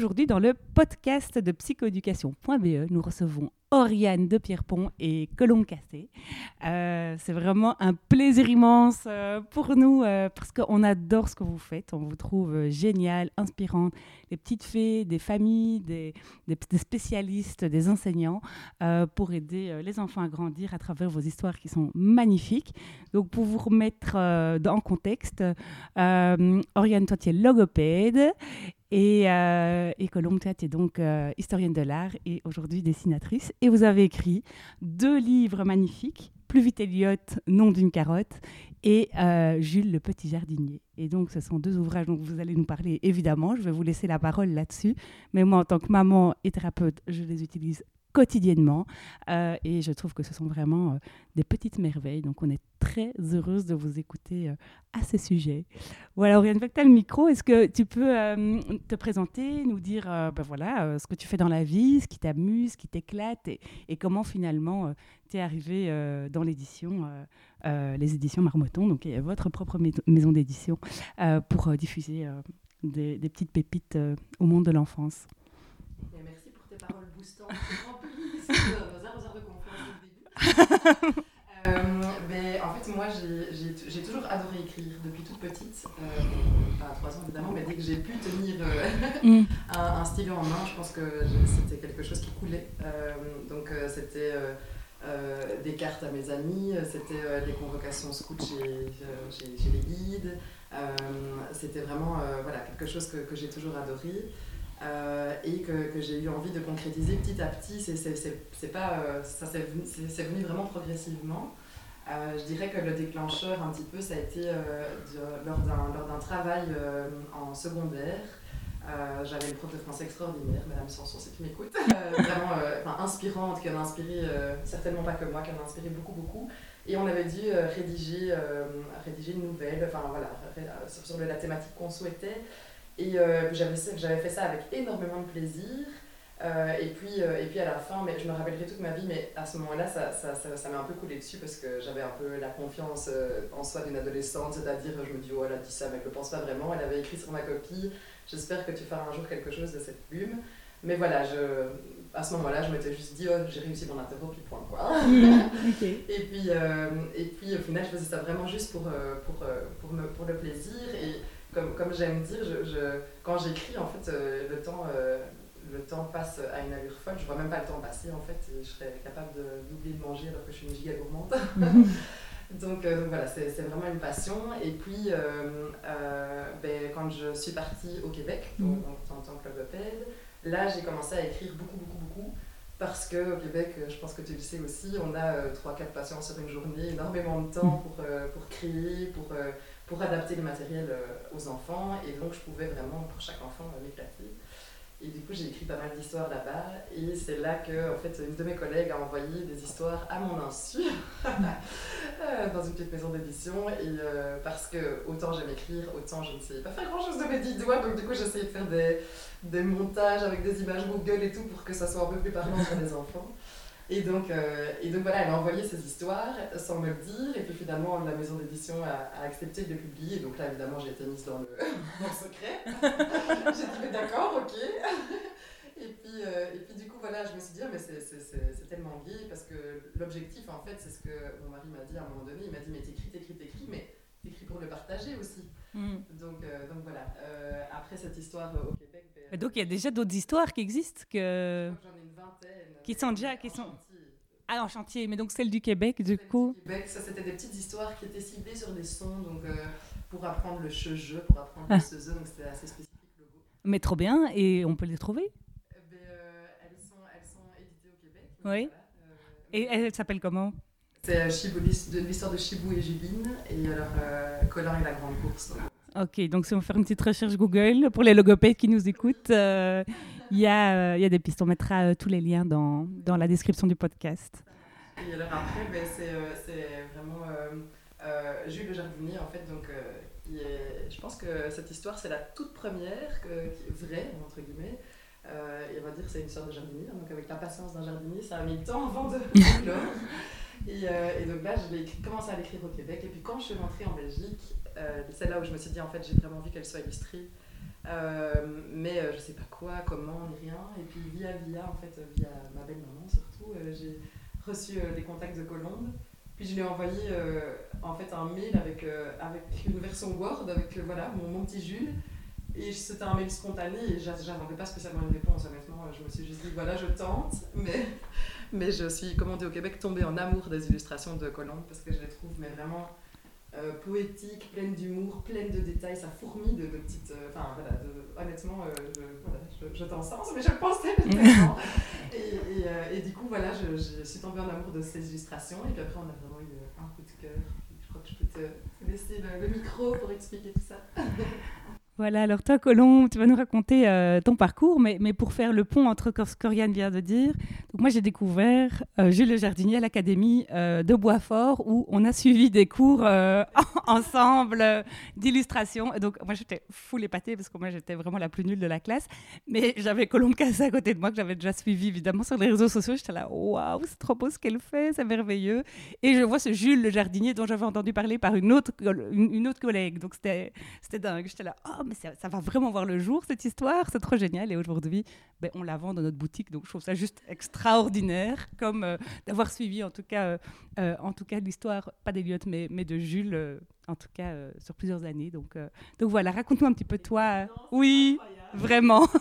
Aujourd'hui, dans le podcast de psychoéducation.be, nous recevons Oriane de Pierrepont et Colombe Cassé. Euh, c'est vraiment un plaisir immense euh, pour nous euh, parce qu'on adore ce que vous faites. On vous trouve génial, inspirante. Les petites fées, des familles, des, des, spécialistes, des enseignants pour aider les enfants à grandir à travers vos histoires qui sont magnifiques. Donc, pour vous remettre en contexte, Oriane, toi, tu es logopède et, euh, et Colombe, tu donc euh, historienne de l'art et aujourd'hui dessinatrice. Et vous avez écrit deux livres magnifiques, Plus vite Elliot, Nom d'une carotte, et euh, Jules le petit jardinier. Et donc, ce sont deux ouvrages dont vous allez nous parler, évidemment. Je vais vous laisser la parole là-dessus. Mais moi, en tant que maman et thérapeute, je les utilise quotidiennement. Euh, et je trouve que ce sont vraiment euh, des petites merveilles. Donc, on est très heureuse de vous écouter euh, à ce sujet. Voilà, Oriane, as le micro. Est-ce que tu peux te présenter, nous dire ben voilà, ce que tu fais dans la vie, ce qui t'amuse, ce qui t'éclate et, comment finalement tu es arrivé dans l'édition, les éditions Marmotton, donc votre propre maison d'édition, pour diffuser des, des, petites pépites au monde de l'enfance? Merci pour tes paroles boostantes mais en fait, moi, j'ai toujours adoré écrire depuis toute petite. Euh, pas à 3 ans évidemment, mais dès que j'ai pu tenir euh, mm. un, stylo en main, je pense que c'était quelque chose qui coulait. Euh, donc, c'était des cartes à mes amis, c'était les convocations scouts chez, chez, les guides. c'était vraiment voilà, quelque chose que, que j'ai toujours adoré. Euh, et que, que j'ai eu envie de concrétiser petit à petit. C'est pas, euh, ça c'est venu, vraiment progressivement. Euh, je dirais que le déclencheur un petit peu, ça a été lors d'un travail en secondaire. J'avais une prof de français extraordinaire, Madame Sanson, si tu m'écoutes, vraiment inspirante, qui en a inspiré, certainement pas que moi, qui en a inspiré beaucoup, beaucoup. Et on avait dû rédiger, rédiger une nouvelle, enfin voilà, sur, sur la thématique qu'on souhaitait. Et euh, j'avais fait ça avec énormément de plaisir. Euh, et, puis, euh, et puis à la fin, mais je me rappellerai toute ma vie, mais à ce moment-là, ça, ça, ça, m'a un peu coulé dessus parce que j'avais un peu la confiance en soi d'une adolescente, c'est-à-dire je me dis, oh elle a dit ça, mais elle ne le pense pas vraiment. Elle avait écrit sur ma copie, j'espère que tu feras un jour quelque chose de cette plume. Mais voilà, je, à ce moment-là, je m'étais juste dit, oh, j'ai réussi mon interro, puis point quoi. et, puis, et puis au final, je faisais ça vraiment juste pour, pour, pour, me, pour le plaisir. Et, comme, comme j'aime dire, je, je, quand j'écris, en fait, euh, le, temps, euh, le temps passe à une allure folle. Je vois même pas le temps passer, en fait. je serais capable d'oublier de, manger alors que je suis une giga gourmande. Donc, euh, donc, voilà, c'est vraiment une passion. Et puis, ben, quand je suis partie au Québec, mhm. en tant que logopède, là, j'ai commencé à écrire beaucoup, beaucoup, beaucoup. Parce qu'au Québec, je pense que tu le sais aussi, on a 3-4 patients sur une journée, énormément de temps mhm. pour, pour créer, pour pour adapter le matériel euh, aux enfants. Et donc, je pouvais vraiment, pour chaque enfant, euh, m'éclater. Et du coup, j'ai écrit pas mal d'histoires là-bas. Et c'est là que, en fait, une de mes collègues a envoyé des histoires à mon insu euh, dans une petite maison d'édition. Et parce que autant j'aime écrire, autant je ne sais pas faire grand-chose de mes dix doigts. Donc, du coup, j'essayais de faire des, des, montages avec des images Google et tout pour que ça soit un peu plus parlant pour les enfants. Et donc, euh, et donc voilà, elle a envoyé ses histoires sans me le dire, et puis finalement la maison d'édition a, accepté de les publier. Donc là, évidemment, j'ai été mise dans le, secret. j'ai dit, mais d'accord, ok. et, puis, euh, et puis du coup, voilà, je me suis dit, ah, mais c'est tellement gay, parce que l'objectif, en fait, c'est ce que mon mari m'a dit à un moment donné. Il m'a dit, mais t'écris, t'écris, t'écris, mais t'écris pour le partager aussi. Mm. Donc, euh, donc voilà, après cette histoire au Québec. Ben, donc il y a déjà d'autres histoires qui existent que... Qui sont déjà... Qui sont... Ah, en chantier, mais donc celle du Québec, du coup du Québec, ça c'était des petites histoires qui étaient ciblées sur des sons, donc euh, pour apprendre le che-je, pour apprendre ah. le donc c'était assez spécifique le. Mais trop bien, et on peut les trouver? Eh ben, euh, elles, sont, elles sont éditées au Québec. Oui. Euh, et elles s'appellent comment? C'est l'histoire de Chibou et Juline, et alors Colin et la grande course. Ok, donc si on fait une petite recherche Google pour les logopèdes qui nous écoutent, il y, a, y, a des pistes. On mettra tous les liens dans, dans la description du podcast. Et alors après, ben, c'est vraiment Jules le jardinier, en fait, donc je pense que cette histoire, c'est la toute première, vraie, entre guillemets. Euh, et on va dire que c'est une sorte de jardinier, hein, donc avec la patience d'un jardinier, ça a mis le temps avant de, et, euh, et, donc là, j'ai commencé à l'écrire au Québec. Et puis quand je suis rentrée en Belgique, euh, c'est là où je me suis dit, en fait, j'ai vraiment envie qu'elle soit illustrée. Mais je sais pas quoi, comment, ni rien. Et puis via via, en fait, via ma belle-maman surtout, j'ai reçu des contacts de Colombe. Puis je lui ai envoyé euh, en fait un mail avec, euh, avec une version Word, avec euh, voilà, mon, mon, petit Jules. Et c'était un mail spontané et j'attendais pas spécialement une réponse, honnêtement. Je me suis juste dit, voilà, je tente. Mais, mais je suis, dit au Québec, tombée en amour des illustrations de Colombe parce que je les trouve mais vraiment euh, poétique, pleine d'humour, pleine de détails, ça fourmille de, petites. Euh, enfin voilà, honnêtement, euh, je, voilà, je, t'en sens, mais je pensais tellement. et, et, et, du coup, voilà, je, je, suis tombée en amour de ces illustrations, et puis après, on a vraiment eu un coup de cœur. Je crois que je peux te, laisser le, le micro pour expliquer tout ça. Voilà, alors toi, Colomb, tu vas nous raconter euh, ton parcours, mais, mais, pour faire le pont entre ce qu'Oriane vient de dire. Moi, j'ai découvert euh, Jules Le Jardinier à l'Académie euh, de Boisfort, où on a suivi des cours ensemble d'illustration. Donc moi, j'étais full épatée, parce que moi, j'étais vraiment la plus nulle de la classe. Mais j'avais Colombe Cassé à côté de moi, que j'avais déjà suivi, évidemment, sur les réseaux sociaux. J'étais là, waouh, c'est trop beau ce qu'elle fait, c'est merveilleux. Et je vois ce Jules Le Jardinier dont j'avais entendu parler par une autre, une, autre collègue. Donc c'était dingue. J'étais là, oh, mais ça, va vraiment voir le jour, cette histoire, c'est trop génial. Et aujourd'hui, ben, on la vend dans notre boutique, donc je trouve ça juste extraordinaire, comme euh, d'avoir suivi en tout cas, euh, euh, en tout cas l'histoire, pas d'Eliott, mais, mais de Jules, en tout cas sur plusieurs années. Donc, donc voilà, raconte-nous un petit peu toi. Oui, vraiment.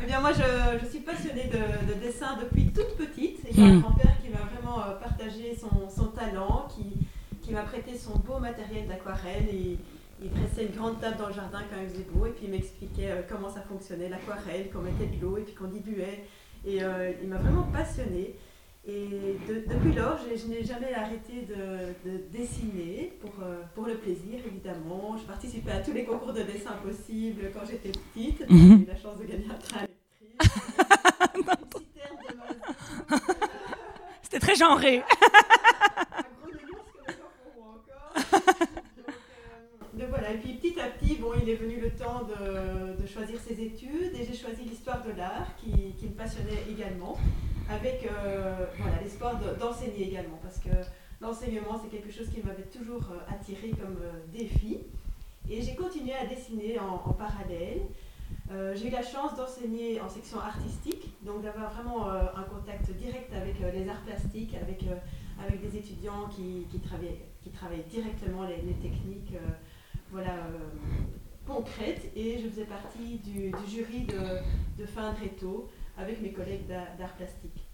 Eh bien, moi, je, je suis passionnée de, dessin depuis toute petite. Et j'ai un hmm. grand-père qui m'a vraiment partagé son, son talent, qui, qui m'a prêté son beau matériel d'aquarelle. Et, il dressait une grande table dans le jardin quand il faisait beau et puis il m'expliquait euh, comment ça fonctionnait, l'aquarelle, qu'on mettait de l'eau et puis qu'on diluait. Et euh, il m'a vraiment passionnée. Et depuis lors, je, n'ai jamais arrêté de, dessiner pour, euh, pour le plaisir, évidemment. Je participais à tous les concours de dessin possibles quand j'étais petite. Mhm. J'ai eu la chance de gagner un train. C'était très genré. Et puis petit à petit, bon, il est venu le temps de, choisir ses études et j'ai choisi l'histoire de l'art qui, me passionnait également, avec euh, voilà, l'espoir d'enseigner également, parce que l'enseignement, c'est quelque chose qui m'avait toujours euh, attiré comme euh, défi. Et j'ai continué à dessiner en, parallèle. j'ai eu la chance d'enseigner en section artistique, donc d'avoir vraiment un contact direct avec les arts plastiques, avec, avec des étudiants qui, qui, travaillaient, qui travaillaient directement les techniques voilà, euh, concrète et je faisais partie du, jury de, de, fin réto avec mes collègues d'art plastique.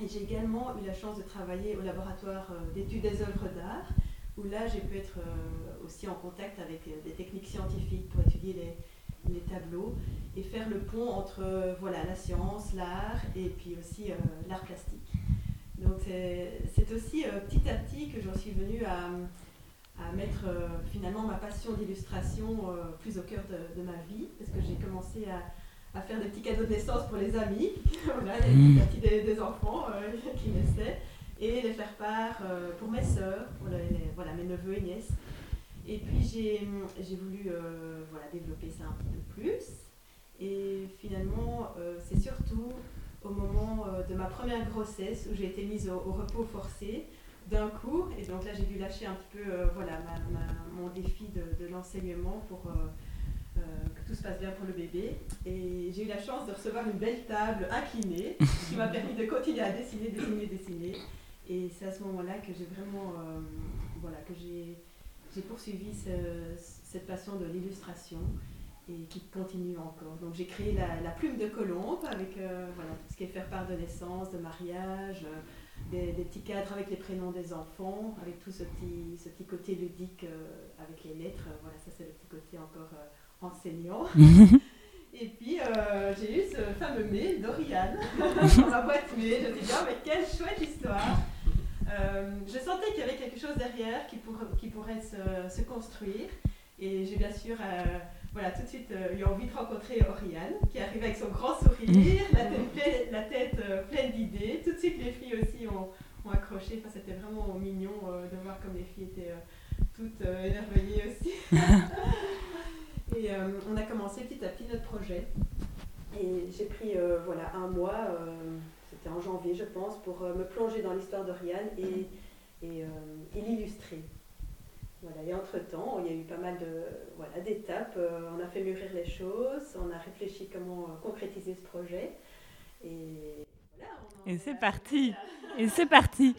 Et j'ai également eu la chance de travailler au laboratoire euh, d'études des œuvres d'art, où là j'ai pu être euh, aussi en contact avec des techniques scientifiques pour étudier les, les tableaux et faire le pont entre voilà, la science, l'art et puis aussi l'art plastique. Donc c'est aussi petit à petit que j'en suis venue à, à mettre euh, finalement ma passion d'illustration euh, plus au cœur de, ma vie, parce que j'ai commencé à, à, faire des petits cadeaux de naissance pour les amis, voilà, les mmh. petits des, des enfants euh, qui naissaient, et les faire part pour mes sœurs, pour voilà, mes neveux et nièces. Et puis j'ai voulu voilà, développer ça un petit peu plus. Et finalement, c'est surtout au moment de ma première grossesse où j'ai été mise au repos forcé, d'un coup. Et donc là, j'ai dû lâcher un petit peu euh, voilà, mon défi de, l'enseignement pour euh, euh, que tout se passe bien pour le bébé. Et j'ai eu la chance de recevoir une belle table inclinée qui m'a permis de continuer à dessiner, dessiner, dessiner. Et c'est à ce moment-là que j'ai vraiment, voilà, que j'ai, poursuivi cette passion de l'illustration et qui continue encore. Donc j'ai créé la, plume de colombe avec voilà, tout ce qui est faire part de naissance, de mariage, des, petits cadres avec les prénoms des enfants, avec tout ce petit, ce petit côté ludique euh, avec les lettres. Voilà, ça c'est le petit côté encore euh, enseignant. Et puis euh, j'ai eu ce fameux mail d'Oriane dans ma boîte mail. Je me suis dit, oh, mais quelle chouette histoire! je sentais qu'il y avait quelque chose derrière qui, qui pourrait se, se, construire. Et j'ai bien sûr voilà, tout de suite eu envie de rencontrer Oriane, qui arrive avec son grand sourire, la tête, pleine, la tête pleine d'idées. Tout de suite, les filles aussi ont, ont accroché. Enfin, c'était vraiment mignon de voir comme les filles étaient toutes émerveillées aussi. Et euh, on a commencé petit à petit notre projet. Et j'ai pris euh, voilà, un mois, euh, c'était en janvier je pense, pour me plonger dans l'histoire d'Oriane et, et, l'illustrer. Voilà. Et entre-temps, il y a eu pas mal de, voilà, d'étapes. on a fait mûrir les choses, on a réfléchi comment concrétiser ce projet. Et, voilà, et c'est parti. Et c'est parti.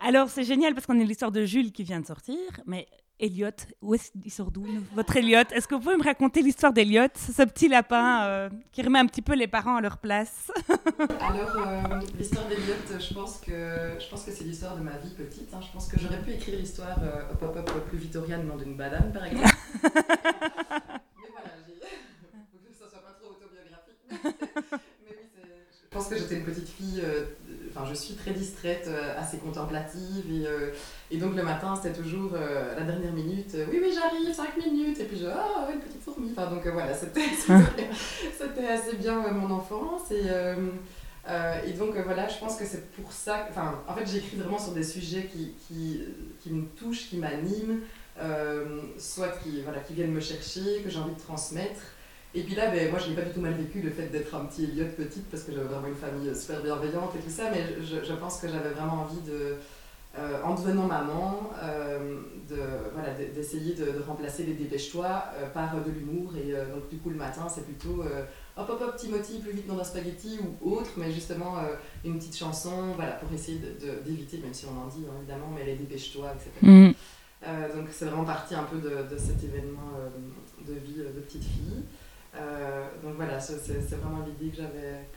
Alors c'est génial parce qu'on est l'histoire de Jules qui vient de sortir, mais Elliot, où est il sort d'où votre Elliot Est-ce que vous pouvez me raconter l'histoire d'Elliot, ce petit lapin euh, qui remet un petit peu les parents à leur place? Alors euh, l'histoire d'Elliot, je pense que je pense que c'est l'histoire de ma vie petite. Hein. Je pense que j'aurais pu écrire l'histoire euh, hop hop hop plus victorienne, non d'une banane par exemple. Mais voilà, faut que ça soit pas trop autobiographique. Mais oui, je pense que j'étais une petite fille je suis très distraite, euh, assez contemplative. Et, euh, et donc le matin, c'était toujours euh, la dernière minute. oui, oui, j'arrive, 5 minutes. Et puis je, ah, oh, une petite fourmi. Enfin, donc voilà, c'était assez bien mon enfance. Et, et donc voilà, je pense que c'est pour ça. Enfin, en fait, j'écris vraiment sur des sujets qui, qui, qui me touchent, qui m'animent, soit qui, voilà, qui viennent me chercher, que j'ai envie de transmettre. Et puis là, ben, moi, je n'ai pas du tout mal vécu le fait d'être un petit Elliot petite parce que j'avais vraiment une famille super bienveillante et tout ça, mais je, je pense que j'avais vraiment envie de, euh, en devenant maman, euh, de, voilà, d'essayer de, de, remplacer les dépêche-toi euh, par de l'humour. Et donc, du coup, le matin, c'est plutôt hop hop hop, Timothy, plus vite dans un spaghetti ou autre, mais justement une petite chanson, voilà, pour essayer d'éviter, même si on en dit hein, évidemment, mais les dépêche-toi, etc. Mm. donc, c'est vraiment parti un peu de, de cet événement de vie de petite fille. Euh, donc voilà, c'est vraiment l'idée que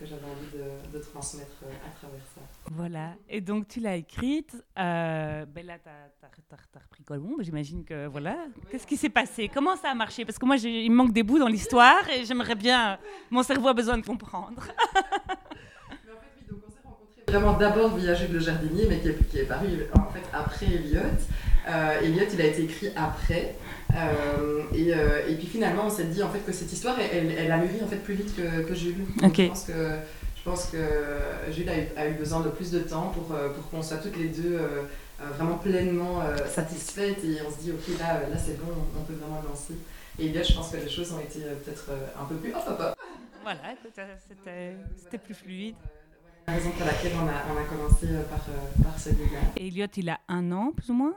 j'avais envie de, de, transmettre euh, à travers ça. Voilà, et donc tu l'as écrite. Euh, ben là, tu as, repris Colombe, j'imagine que voilà. Qu'est-ce qui s'est passé? Comment ça a marché? Parce que moi, il me manque des bouts dans l'histoire et j'aimerais bien. Mon cerveau a besoin de comprendre. mais en fait, oui, donc on s'est rencontrés vraiment d'abord via Jules le Jardinier, mais qui est, qui est paru en fait après Elliot. Euh, Elliot, il a été écrit après. Euh, et, euh, et, puis finalement, on s'est dit en fait que cette histoire, elle, elle, a mûri en fait plus vite que, que Jules. Je pense que je pense que Jules a eu, a eu, besoin de plus de temps pour, pour qu'on soit toutes les deux vraiment pleinement satisfaites et on se dit ok là, là c'est bon, on peut vraiment lancer. Et Elliot, je pense que les choses ont été peut-être un peu plus hop hop hop. Voilà, c'était plus fluide. La raison pour laquelle on a, on a commencé par, par celui-là. Et Elliot, il a un an plus ou moins?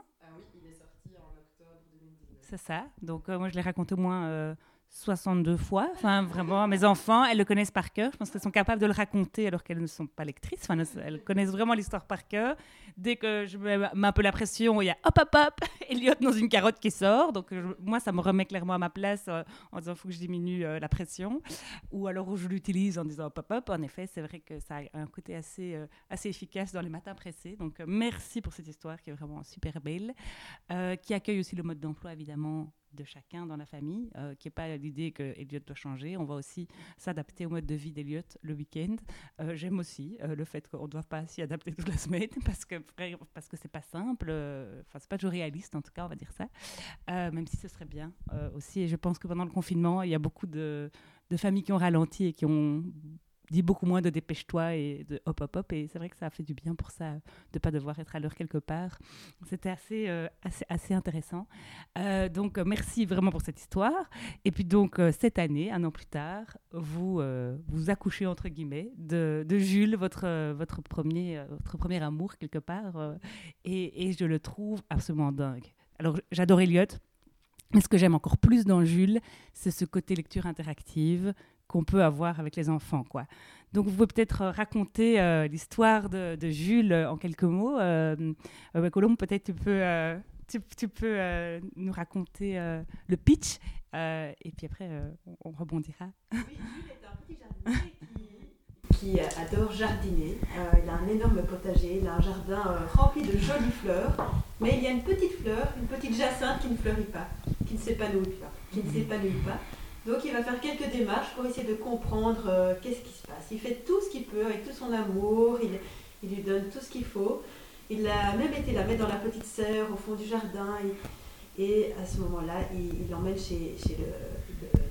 C'est ça. Donc, euh, moi, je l'ai raconté au moins 62 fois. Vraiment, mes enfants, elles le connaissent par cœur. Je pense qu'elles sont capables de le raconter alors qu'elles ne sont pas lectrices. Elles connaissent vraiment l'histoire par cœur. Dès que je mets un peu la pression, il y a hop, hop, hop, Elliot dans une carotte qui sort. Donc, moi, ça me remet clairement à ma place euh, en disant, faut que je diminue euh, la pression. Ou alors je l'utilise en disant hop, hop, hop. En effet, c'est vrai que ça a un côté assez, euh, assez efficace dans les matins pressés. Donc, merci pour cette histoire qui est vraiment super belle, qui accueille aussi le mode d'emploi, évidemment, de chacun dans la famille, euh, qui n'est pas l'idée que Elliot doit changer. On va aussi s'adapter au mode de vie d'Elliot le week-end. Euh, j'aime aussi euh, le fait qu'on ne doit pas s'y adapter toute la semaine parce que parce que c'est pas simple. Enfin, c'est pas toujours réaliste en tout cas, on va dire ça. même si ce serait bien aussi. Et je pense que pendant le confinement, il y a beaucoup de, de familles qui ont ralenti et qui ont dit beaucoup moins de dépêche-toi et de hop hop hop. Et c'est vrai que ça a fait du bien pour ça de pas devoir être à l'heure quelque part. C'était assez, euh, assez, assez intéressant. Euh, donc merci vraiment pour cette histoire. Et puis donc euh, cette année un an plus tard vous vous accouchez entre guillemets de, de Jules votre votre premier votre amour quelque part et, et je le trouve absolument dingue. Alors j'adore Elliot mais ce que j'aime encore plus dans Jules, c'est ce côté lecture interactive, qu'on peut avoir avec les enfants. Quoi. Donc, vous pouvez peut-être euh, raconter euh, l'histoire de, Jules euh, en quelques mots. Colombe, peut-être tu peux, tu, peux nous raconter le pitch et puis après, on, rebondira. Oui, Jules est un petit jardinier qui, adore jardiner. il a un énorme potager, il a un jardin rempli de jolies fleurs, mais il y a une petite fleur, une petite jacinthe qui ne fleurit pas, qui ne s'épanouit pas. Qui ne s'épanouit pas. Donc il va faire quelques démarches pour essayer de comprendre euh, qu'est-ce qui se passe. Il fait tout ce qu'il peut avec tout son amour, il, lui donne tout ce qu'il faut. Il a même été la mettre dans la petite sœur au fond du jardin. Et, à ce moment-là, il l'emmène chez, chez le,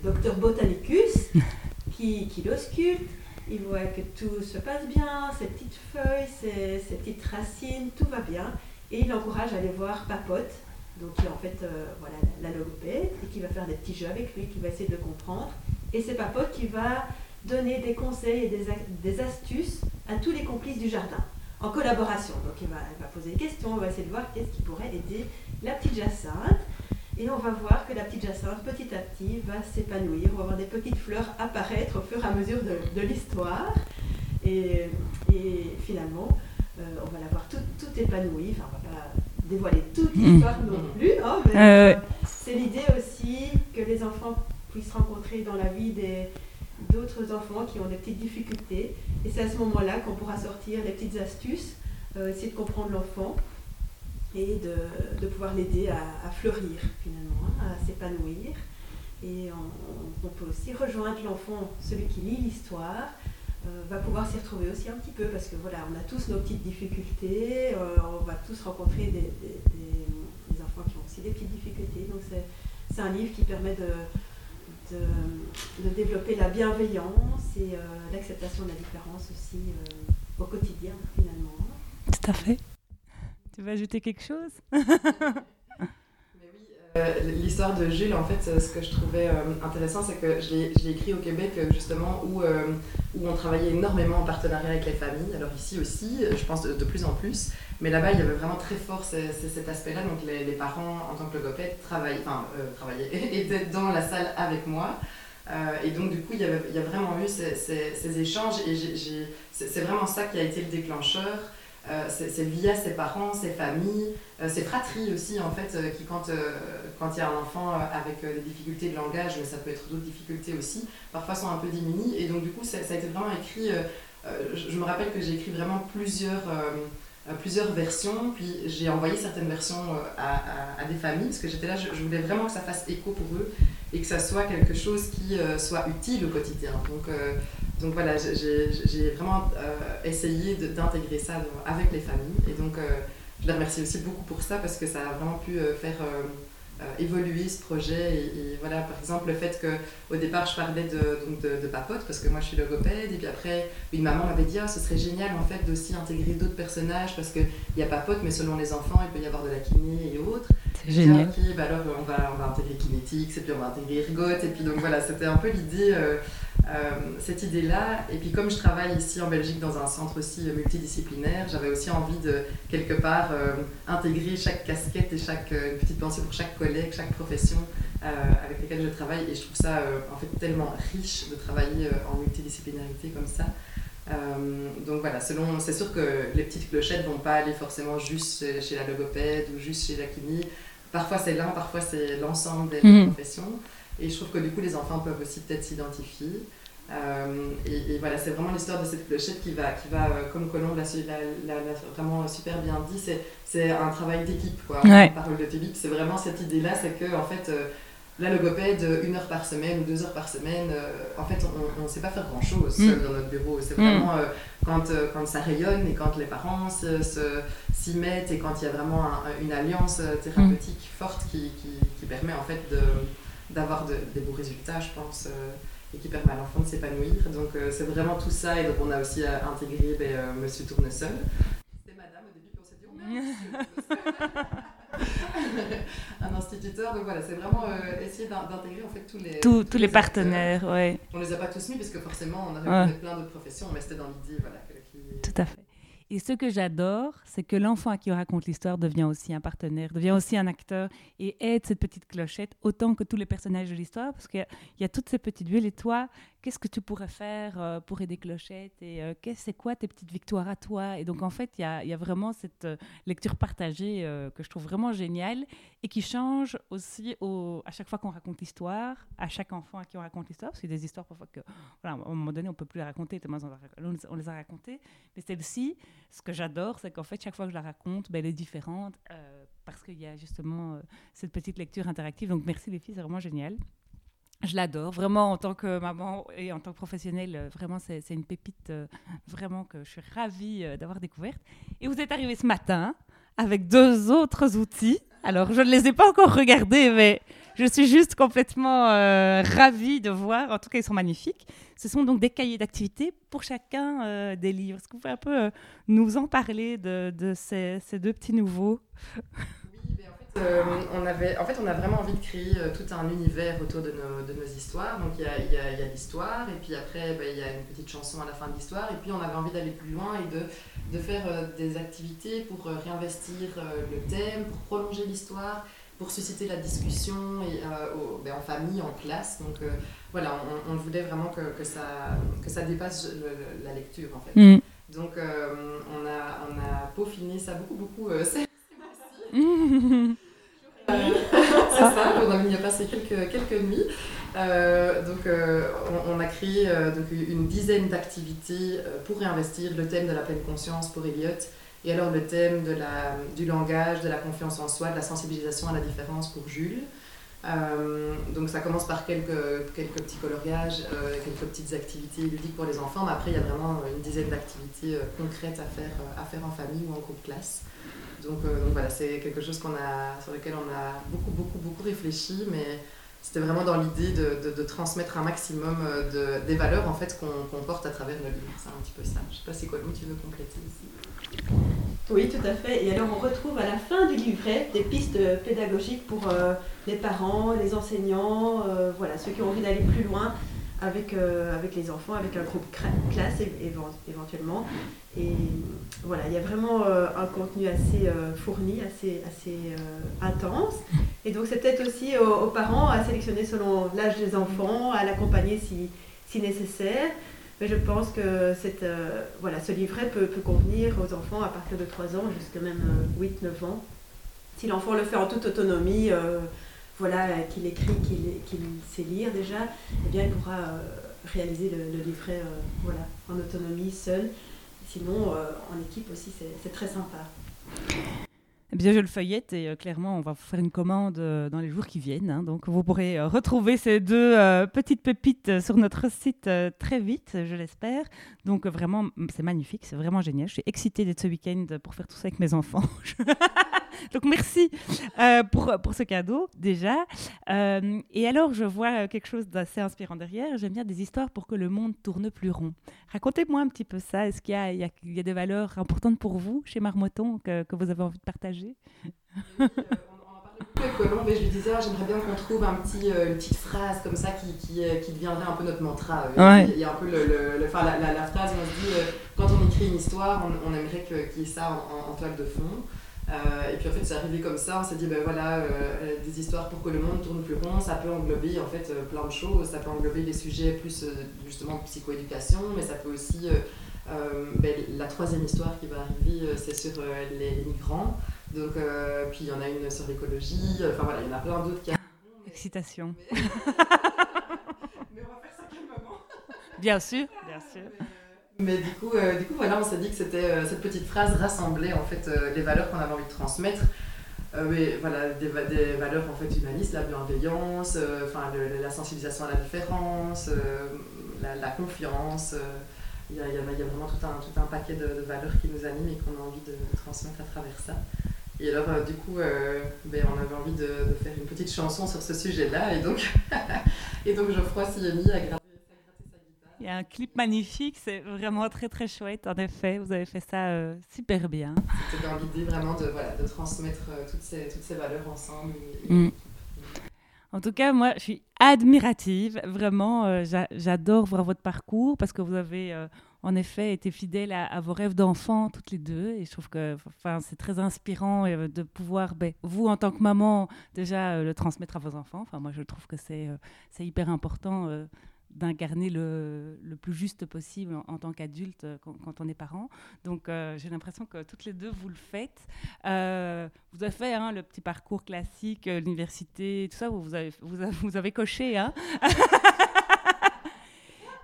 docteur Botanicus qui, qui l'ausculte. Il voit que tout se passe bien, ses petites feuilles, ses, ses, petites racines, tout va bien. Et il l'encourage à aller voir Papote, donc qui est en fait euh, voilà, la logopède, et qui va faire des petits jeux avec lui, qui va essayer de le comprendre. Et c'est Papote qui va donner des conseils et des, des astuces à tous les complices du jardin, en collaboration. Donc il va, poser des questions, on va essayer de voir qu'est-ce qui pourrait aider la petite Jacinthe. Et on va voir que la petite Jacinthe, petit à petit, va s'épanouir. On va voir des petites fleurs apparaître au fur et à mesure de, l'histoire. Et, et, finalement, euh, on va la voir tout, tout épanouie. Enfin, on va pas dévoiler toute mmh. l'histoire non plus. Hein, mais, euh, c'est l'idée aussi que les enfants puissent rencontrer dans la vie des, d'autres enfants qui ont des petites difficultés. Et c'est à ce moment-là qu'on pourra sortir les petites astuces, euh, essayer de comprendre l'enfant et de, de pouvoir l'aider à, à, fleurir finalement, hein, à s'épanouir. Et on, on, peut aussi rejoindre l'enfant, celui qui lit l'histoire, va pouvoir s'y retrouver aussi un petit peu parce que voilà, on a tous nos petites difficultés, euh, on va tous rencontrer des, des, des, des, enfants qui ont aussi des petites difficultés. Donc c'est un livre qui permet de, de, de, développer la bienveillance et euh, l'acceptation de la différence aussi euh, au quotidien finalement. Tout à fait. Tu veux ajouter quelque chose? euh, L'histoire de Jules, en fait, ce que je trouvais euh, intéressant, c'est que je l'ai écrit au Québec, justement, où, euh, où on travaillait énormément en partenariat avec les familles. Alors ici aussi, je pense de, plus en plus. Mais là-bas, il y avait vraiment très fort cet aspect-là. Donc les, parents, en tant que logopède, travaillaient, enfin, étaient dans la salle avec moi. et donc, du coup, il y, a vraiment eu ces échanges. Et c'est vraiment ça qui a été le déclencheur. Euh, c'est via ses parents, ses familles, euh, ses fratries aussi, en fait, euh, qui, quand quand il y a un enfant avec des difficultés de langage, mais ça peut être d'autres difficultés aussi, parfois sont un peu diminuées. Et donc, du coup, ça, a été vraiment écrit. Je, me rappelle que j'ai écrit vraiment plusieurs plusieurs versions, puis j'ai envoyé certaines versions à, des familles, parce que j'étais là, je, je, voulais vraiment que ça fasse écho pour eux, et que ça soit quelque chose qui euh, soit utile au quotidien. Donc, euh, donc voilà, j'ai vraiment euh, essayé d'intégrer ça dans, avec les familles, et donc je les remercie aussi beaucoup pour ça, parce que ça a vraiment pu faire euh, évoluer ce projet. Et, et, voilà, par exemple, le fait qu'au départ, je parlais de, donc de, de, papote, parce que moi, je suis logopède, et puis après, une maman m'avait dit, ah, ce serait génial, en fait, d'aussi intégrer d'autres personnages, parce qu'il y a papote, mais selon les enfants, il peut y avoir de la kiné et autres. C'est génial. Dit, bah alors, on va, on va intégrer kinétique, et puis on va intégrer ergote, et puis donc voilà, c'était un peu l'idée... Euh, euh, cette idée-là. Et puis comme je travaille ici en Belgique dans un centre aussi multidisciplinaire, j'avais aussi envie de quelque part euh, intégrer chaque casquette et chaque euh, petite pensée pour chaque collègue, chaque profession euh, avec lesquelles je travaille. Et je trouve ça euh, en fait tellement riche de travailler en multidisciplinarité comme ça. donc voilà, selon, c'est sûr que les petites clochettes vont pas aller forcément juste chez, chez la logopède ou juste chez la kiné. Parfois c'est l'un, parfois c'est l'ensemble des mmh. professions. Et je trouve que du coup, les enfants peuvent aussi peut-être s'identifier. Euh, et, et, voilà, c'est vraiment l'histoire de cette clochette qui va, qui va euh, comme Colombe l'a vraiment super bien dit, c'est un travail d'équipe, quoi. Ouais. Parole de Philippe, c'est vraiment cette idée-là, c'est que en fait, euh, la logopède, une heure par semaine ou deux heures par semaine, euh, en fait, on ne sait pas faire grand-chose mm. dans notre bureau. C'est vraiment euh, quand, euh, quand ça rayonne et quand les parents s'y mettent et quand il y a vraiment un, une alliance thérapeutique mm. forte qui, qui, qui, permet en fait de d'avoir de, des beaux résultats, je pense, euh, et qui permet à l'enfant de s'épanouir. Donc euh, c'est vraiment tout ça, et donc on a aussi euh, intégré ben, Monsieur Tournesol. C'était Madame au début, puis on s'est dit, oh merde, un instituteur, donc voilà, c'est vraiment essayer d'intégrer en fait tous les, tous, tous les, les partenaires, ouais. On les a pas tous mis, parce que forcément on a ouais. plein d'autres professions, mais c'était dans l'idée, voilà. Qui... Tout à fait. Et ce que j'adore, c'est que l'enfant à qui on raconte l'histoire devient aussi un partenaire, devient aussi un acteur et aide cette petite clochette autant que tous les personnages de l'histoire, parce qu'il y, a toutes ces petites villes. Et toi, qu'est-ce que tu pourrais faire euh, pour aider Clochette Et euh, c'est quoi tes petites victoires à toi? Et donc, en fait, il y y a, vraiment cette euh, lecture partagée que je trouve vraiment géniale et qui change aussi au, à chaque fois qu'on raconte l'histoire, à chaque enfant à qui on raconte l'histoire, parce qu'il y a des histoires parfois que, voilà, à un moment donné, on peut plus les raconter, tellement on, on les a racontées. Mais celle-ci, ce que j'adore, c'est qu'en fait, chaque fois que je la raconte, ben, elle est différente parce qu'il y a justement cette petite lecture interactive. Donc, merci les filles, c'est vraiment génial. Je l'adore, vraiment en tant que maman et en tant que professionnelle, vraiment c'est une pépite vraiment que je suis ravie d'avoir découverte. Et vous êtes arrivé ce matin avec deux autres outils. Alors je ne les ai pas encore regardés, mais je suis juste complètement ravie de voir. En tout cas, ils sont magnifiques. Ce sont donc des cahiers d'activité pour chacun des livres. Est-ce que vous pouvez un peu nous en parler de, ces, deux petits nouveaux? Euh, on avait, en fait, on a vraiment envie de créer euh, tout un univers autour de nos, de nos histoires. Donc, il y a, y a, l'histoire, et puis après, ben, il y a une petite chanson à la fin de l'histoire. Et puis, on avait envie d'aller plus loin et de, de faire euh, des activités pour réinvestir le thème, pour prolonger l'histoire, pour susciter la discussion et, ben, en famille, en classe. Donc, voilà, on, voulait vraiment que, que, ça, que ça dépasse la lecture, en fait. Mm. Donc, on, a, on a peaufiné ça beaucoup, beaucoup. a, a passé quelques, quelques nuits. Euh, donc, euh, on, a créé euh, donc, une dizaine d'activités pour réinvestir le thème de la pleine conscience pour Elliot et alors le thème de la, du langage, de la confiance en soi, de la sensibilisation à la différence pour Jules. Donc ça commence par quelques, quelques petits coloriages, quelques petites activités ludiques pour les enfants, mais après il y a vraiment une dizaine d'activités concrètes à faire, à faire en famille ou en groupe classe. Euh, donc, voilà, c'est quelque chose sur lequel on a beaucoup, beaucoup, beaucoup réfléchi, mais c'était vraiment dans l'idée de, transmettre un maximum euh, de, des valeurs en fait qu'on porte à travers nos livres. C'est un petit peu ça. Je ne sais pas si Colombe, tu veux compléter ici. Oui, tout à fait. Et alors on retrouve à la fin du livret des pistes pédagogiques pour euh, les parents, les enseignants, voilà, ceux qui ont envie d'aller plus loin avec, avec les enfants, avec un groupe classe éventuellement. Et voilà, il y a vraiment euh, un contenu assez euh, fourni, assez, assez euh, intense. Et donc c'est peut-être aussi aux, parents à sélectionner selon l'âge des enfants, à l'accompagner si, si, nécessaire. Mais je pense que cette, voilà, ce livret peut, convenir aux enfants à partir de 3 ans jusqu'à même 8-9 ans. Si l'enfant le fait en toute autonomie, voilà, qu'il écrit, qu'il sait lire déjà, eh bien il pourra réaliser le, livret en autonomie seul. Sinon, euh, en équipe aussi, c'est très sympa. Eh bien, je le feuillette et euh, clairement, on va faire une commande euh, dans les jours qui viennent. Hein. donc, vous pourrez retrouver ces deux petites pépites sur notre site très vite, je l'espère. Donc, vraiment, c'est magnifique, c'est vraiment génial. Je suis excitée d'être ce week-end pour faire tout ça avec mes enfants. Donc merci euh, pour, pour ce cadeau déjà. Euh, et alors je vois quelque chose d'assez inspirant derrière. J'aime bien des histoires pour que le monde tourne plus rond. Racontez-moi un petit peu ça. Est-ce qu'il y a, il y, a, des valeurs importantes pour vous chez Marmotton que, que vous avez envie de partager? Oui, euh, Colombe et je lui disais ah, j'aimerais bien qu'on trouve un petit, une petite phrase comme ça qui, qui, qui, deviendrait un peu notre mantra. Il y a un peu le, le, la, la, phrase, on se dit quand on écrit une histoire, on, aimerait qu'il y ait ça en, en, toile de fond. Euh, et puis en fait, c'est arrivé comme ça. On s'est dit, ben voilà, euh, des histoires pour que le monde tourne plus rond, ça peut englober en fait euh, plein de choses. Ça peut englober les sujets plus justement de psychoéducation, mais ça peut aussi. Ben, la troisième histoire qui va arriver, c'est sur les, migrants. Donc, puis il y en a une sur l'écologie. Enfin voilà, il y en a plein d'autres qui arrivent. Excitation. Mais... mais... on va faire ça calmement. Bien sûr, bien sûr. Mais du coup, euh, du coup, voilà, on s'est dit que c'était euh, cette petite phrase rassemblait en fait euh, les valeurs qu'on avait envie de transmettre. mais voilà, des, valeurs en fait humanistes, la bienveillance, enfin la sensibilisation à la différence, la, confiance. Il y, a, vraiment tout un, tout un paquet de, valeurs qui nous animent et qu'on a envie de transmettre à travers ça. Et alors, du coup, ben, on avait envie de, faire une petite chanson sur ce sujet-là. Et donc, et donc Geoffroy s'y est mis il y a un clip magnifique, c'est vraiment très très chouette. En effet, vous avez fait ça euh, super bien. C'était dans l'idée vraiment de, voilà, de transmettre euh, toutes, ces, toutes ces valeurs ensemble. Mm. En tout cas, moi, je suis admirative. Vraiment, euh, j'adore voir votre parcours parce que vous avez en effet été fidèle à, vos rêves d'enfant toutes les deux. Et je trouve que enfin, c'est très inspirant de pouvoir, ben, vous en tant que maman, déjà le transmettre à vos enfants. Enfin, moi, je trouve que c'est c'est hyper important d'incarner le, le, plus juste possible en, tant qu'adulte euh, quand, on est parent. Donc euh, j'ai l'impression que toutes les deux, vous le faites. Euh, vous avez fait hein, le petit parcours classique, l'université, tout ça, vous avez, vous avez, vous avez coché. Hein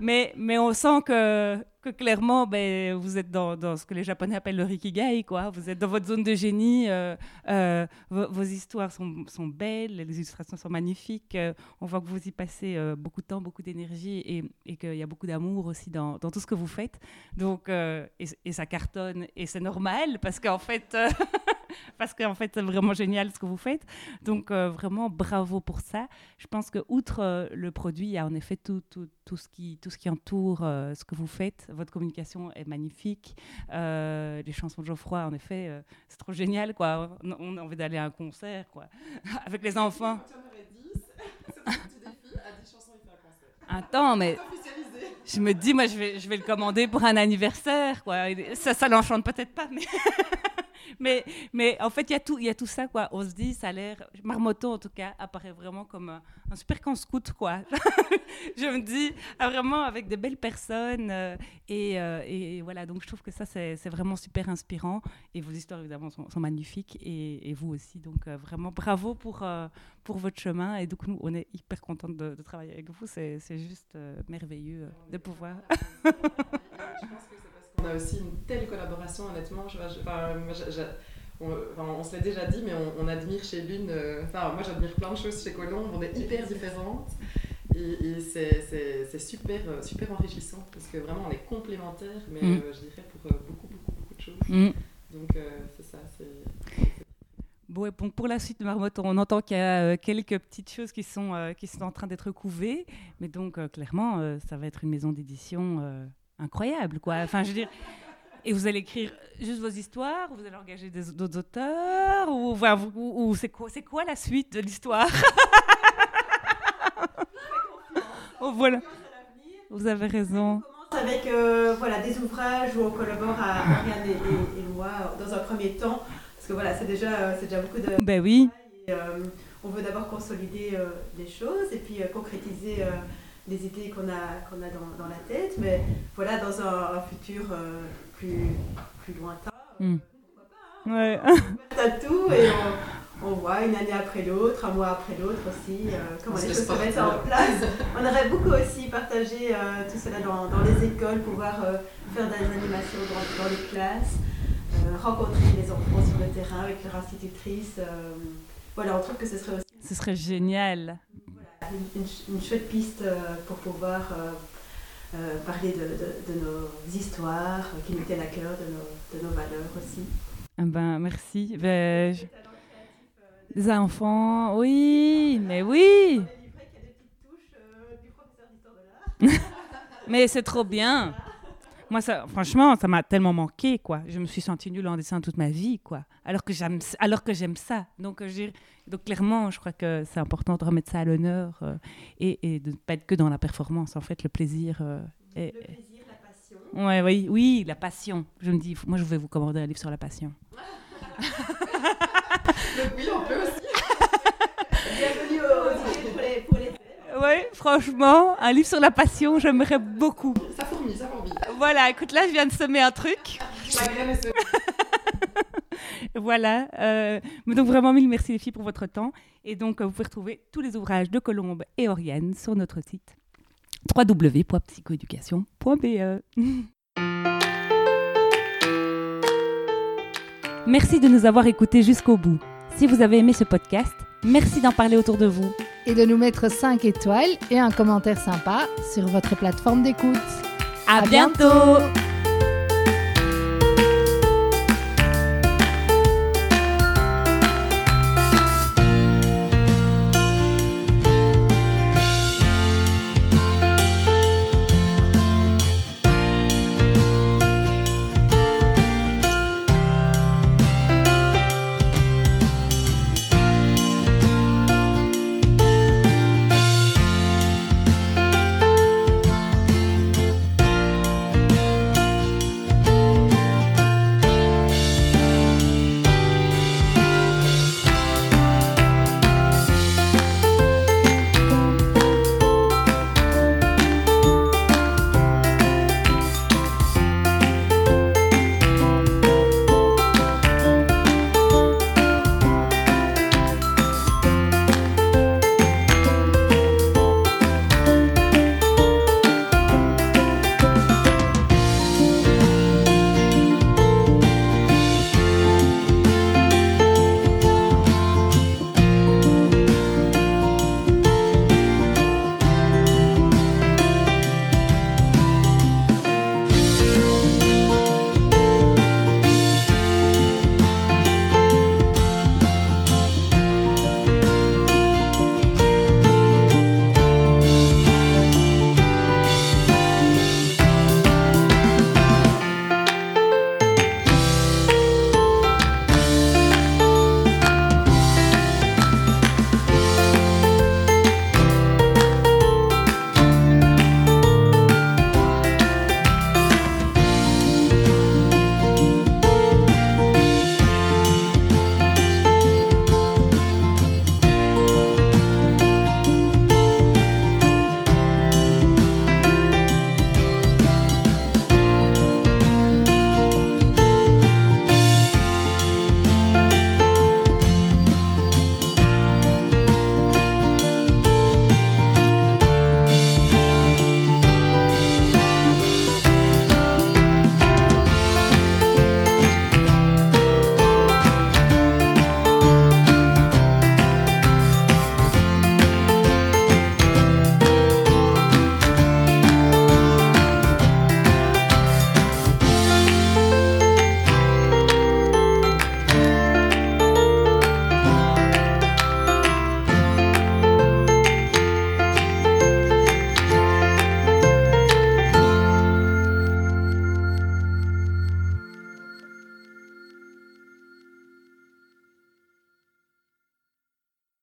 mais, mais on sent que que clairement, ben, vous êtes dans, dans, ce que les Japonais appellent le rikigai, quoi. Vous êtes dans votre zone de génie. Euh, euh, vos, histoires sont, sont, belles, les illustrations sont magnifiques. Euh, on voit que vous y passez beaucoup de temps, beaucoup d'énergie et, et qu'il y a beaucoup d'amour aussi dans, dans, tout ce que vous faites. Donc, et, et, ça cartonne et c'est normal parce qu'en fait. parce qu'en fait, c'est vraiment génial ce que vous faites. Donc, vraiment, bravo pour ça. Je pense que outre le produit, il y a en effet tout, tout, tout ce, qui, tout ce qui entoure ce que vous faites. Votre communication est magnifique. les chansons de Geoffroy, en effet, c'est trop génial. Quoi. On, a envie d'aller à un concert quoi. avec les enfants. Attends, mais je me dis, moi, je vais, je vais le commander pour un anniversaire. Quoi. Ça, ça l'enchante peut-être pas, mais mais, en fait, il y, a tout, ça. On se dit, ça a l'air. Marmotto, en tout cas, apparaît vraiment comme un, super camp scout, je me dis, ah, vraiment avec de belles personnes. Euh, euh, et, voilà, donc je trouve que ça, c'est vraiment super inspirant. Et vos histoires, évidemment, sont, magnifiques. Et, vous aussi. Donc, euh, vraiment, bravo pour, votre chemin. Et donc, nous, on est hyper contents de, de travailler avec vous. C'est juste merveilleux de pouvoir. je pense que on a aussi une telle collaboration, honnêtement. Je, on, se l'a déjà dit, mais on, admire chez l'une. Euh, enfin, moi, j'admire plein de choses chez Colombe. On est hyper différentes. Et, c'est super, euh, super enrichissant parce que vraiment, on est complémentaires, mais mm. euh, je dirais pour beaucoup, beaucoup, beaucoup de choses. Mm. Donc, c'est ça. Bon, et pour la suite de Marmotte, on entend qu'il y a quelques petites choses qui sont, qui sont en train d'être couvées. Mais donc, clairement, ça va être une maison d'édition incroyable, quoi. Enfin, je veux dire. Et vous allez écrire juste vos histoires, ou vous allez engager d'autres auteurs, ou, ou, c'est quoi, c'est quoi la suite de l'histoire? Oh, Voilà. Vous avez raison. On commence avec euh, voilà, des ouvrages où on collabore à Ariane et, moi dans un premier temps, parce que voilà, c'est déjà, euh, c'est déjà beaucoup de. Ben oui. Euh, on veut d'abord consolider les choses et puis concrétiser des idées qu'on a, qu'on a dans, dans, la tête, mais voilà, dans un, futur euh, plus, plus lointain, mm. pourquoi pas hein, ouais. On à tout et on, on, voit une année après l'autre, un mois après l'autre aussi, euh, comment les choses se mettent en place. On aurait beaucoup aussi partagé euh, tout cela dans, dans, les écoles, pouvoir faire des animations dans, dans les classes, rencontrer les enfants sur le terrain avec leur institutrice. voilà, on trouve que ce serait aussi... Ce serait génial une, chouette piste euh, pour pouvoir euh, euh, parler de, de, nos histoires qui nous tiennent à cœur, de nos, de nos valeurs aussi. Ah ben, merci. Ben, Des enfants, oui, mais oui. mais c'est trop bien. Moi, ça, franchement, ça m'a tellement manqué, quoi. Je me suis sentie nulle en dessin toute ma vie, quoi. Alors que j'aime, alors que j'aime ça. Donc, donc, clairement, je crois que c'est important de remettre ça à l'honneur euh, et, et, de ne pas être que dans la performance. En fait, le plaisir. Euh, le plaisir, la passion. Ouais, oui, oui, la passion. Je me dis, moi, je vais vous commander un livre sur la passion. oui, on peut aussi. Bienvenue aux pour les, pour les oui, franchement, un livre sur la passion, j'aimerais beaucoup. Ça fourmille, ça fourmille. Voilà, écoute, là, je viens de semer un truc. voilà. Euh, donc, vraiment, mille merci les filles pour votre temps. Et donc, vous pouvez retrouver tous les ouvrages de Colombe et Oriane sur notre site www.psychoéducation.be. Merci de nous avoir écoutés jusqu'au bout. Si vous avez aimé ce podcast, merci d'en parler autour de vous et de nous mettre 5 étoiles et un commentaire sympa sur votre plateforme d'écoute. À, bientôt